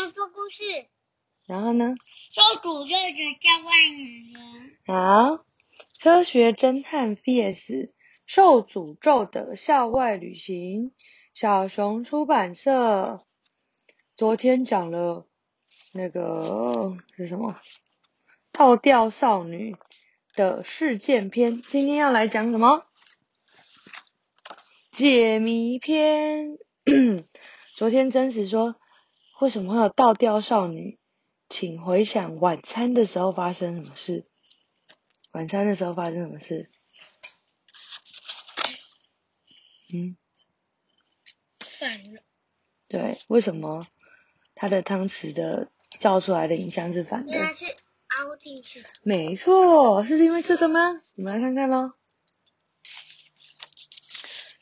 要说故事。然后呢？说主角的交换语言。好，科学侦探 VS 受诅咒的校外旅行。小熊出版社昨天讲了那个是什么？倒吊少女的事件篇。今天要来讲什么？解谜篇。昨天真实说，为什么会有倒吊少女？请回想晚餐的时候发生什么事。晚餐的时候发生什么事？嗯，反了。对，为什么他的汤匙的照出来的影像是反的？原来是凹进去的。没错，是因为这个吗？我们来看看喽。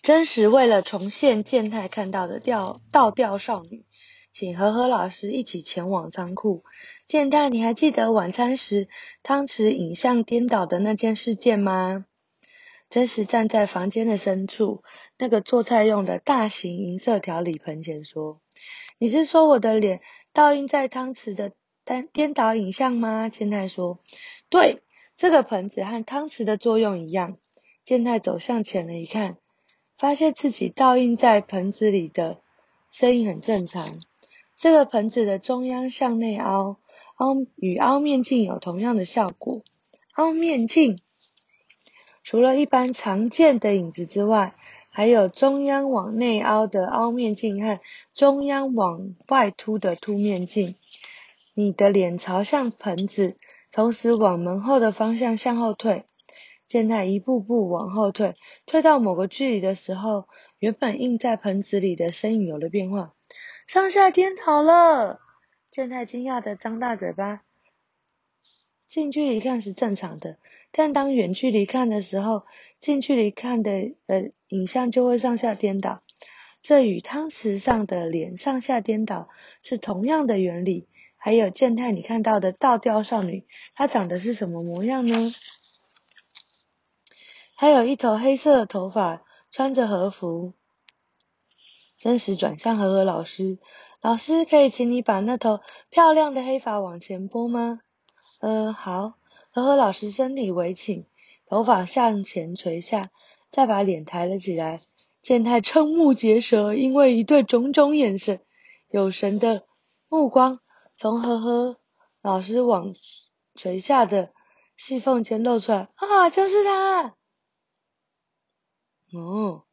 真实为了重现健太看到的吊倒吊少女，请和和老师一起前往仓库。健太，你还记得晚餐时汤匙影像颠倒的那件事件吗？真实站在房间的深处，那个做菜用的大型银色调理盆前说：“你是说我的脸倒映在汤匙的颠颠倒影像吗？”健太说：“对，这个盆子和汤匙的作用一样。”健太走向前了一看。发现自己倒映在盆子里的声音很正常。这个盆子的中央向内凹，凹与凹面镜有同样的效果。凹面镜除了一般常见的影子之外，还有中央往内凹的凹面镜和中央往外凸的凸面镜。你的脸朝向盆子，同时往门后的方向向后退。健太一步步往后退，退到某个距离的时候，原本映在盆子里的身影有了变化，上下颠倒了。健太惊讶的张大嘴巴。近距离看是正常的，但当远距离看的时候，近距离看的呃影像就会上下颠倒。这与汤匙上的脸上下颠倒是同样的原理。还有健太，你看到的倒吊少女，她长得是什么模样呢？还有一头黑色的头发，穿着和服。真实转向和和老师，老师可以请你把那头漂亮的黑发往前拨吗？嗯，好。和和老师身体围请，头发向前垂下，再把脸抬了起来。健太瞠目结舌，因为一对炯炯眼神，有神的目光从和和老师往垂下的细缝间露出来。啊，就是他！哦，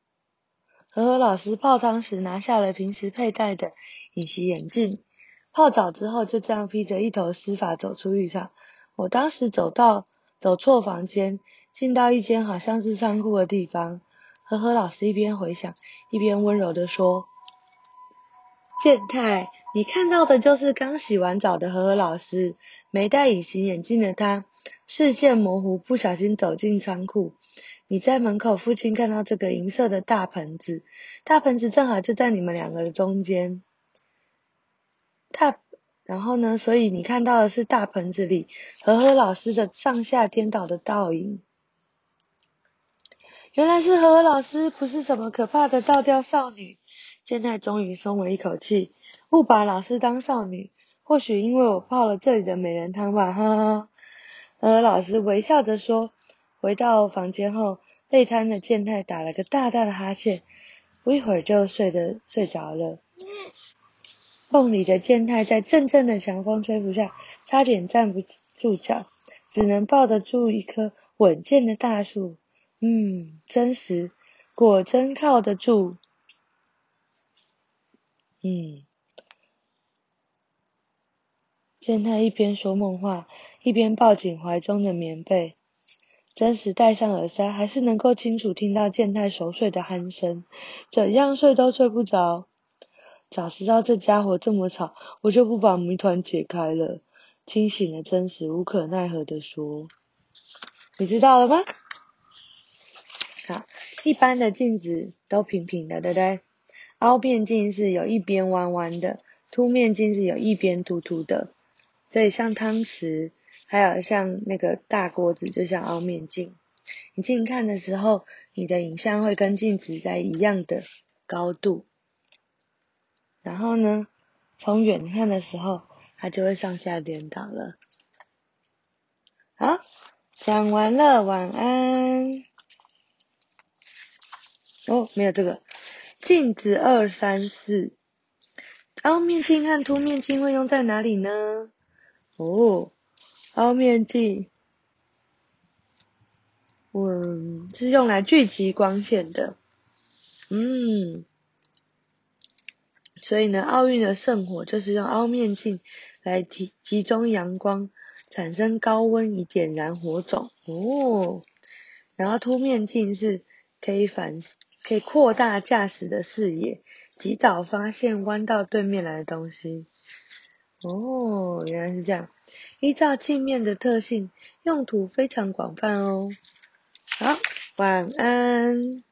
和和老师泡汤时拿下了平时佩戴的隐形眼镜，泡澡之后就这样披着一头湿发走出浴场。我当时走到走错房间，进到一间好像是仓库的地方。和和老师一边回想，一边温柔的说：“健太，你看到的就是刚洗完澡的和和老师，没戴隐形眼镜的他，视线模糊，不小心走进仓库。”你在门口附近看到这个银色的大盆子，大盆子正好就在你们两个的中间。大，然后呢？所以你看到的是大盆子里和和老师的上下颠倒的倒影。原来是和和老师，不是什么可怕的倒吊少女。现在终于松了一口气，不把老师当少女。或许因为我泡了这里的美人汤吧，哈哈。和和老师微笑着说。回到房间后，累瘫的健太打了个大大的哈欠，不一会儿就睡得睡着了。梦里的健太在阵阵的强风吹拂下，差点站不住脚，只能抱得住一棵稳健的大树。嗯，真实，果真靠得住。嗯，健太一边说梦话，一边抱紧怀中的棉被。真实戴上耳塞，还是能够清楚听到健太熟睡的鼾声，怎样睡都睡不着。早知道这家伙这么吵，我就不把谜团解开了。清醒的真实无可奈何的说：“你知道了吗？”好，一般的镜子都平平的，对不对？凹面镜是有一边弯弯的，凸面镜是有一边凸凸的。所以像汤匙。还有像那个大锅子，就像凹面镜，你近看的时候，你的影像会跟镜子在一样的高度。然后呢，从远看的时候，它就会上下颠倒了。好，讲完了，晚安。哦，没有这个。镜子二三四，凹面镜和凸面镜会用在哪里呢？哦，凹面镜，嗯，是用来聚集光线的。嗯，所以呢，奥运的圣火就是用凹面镜来集集中阳光，产生高温以点燃火种。哦，然后凸面镜是可以反。可以扩大驾驶的视野，及早发现弯到对面来的东西。哦，原来是这样。依照镜面的特性，用途非常广泛哦。好，晚安。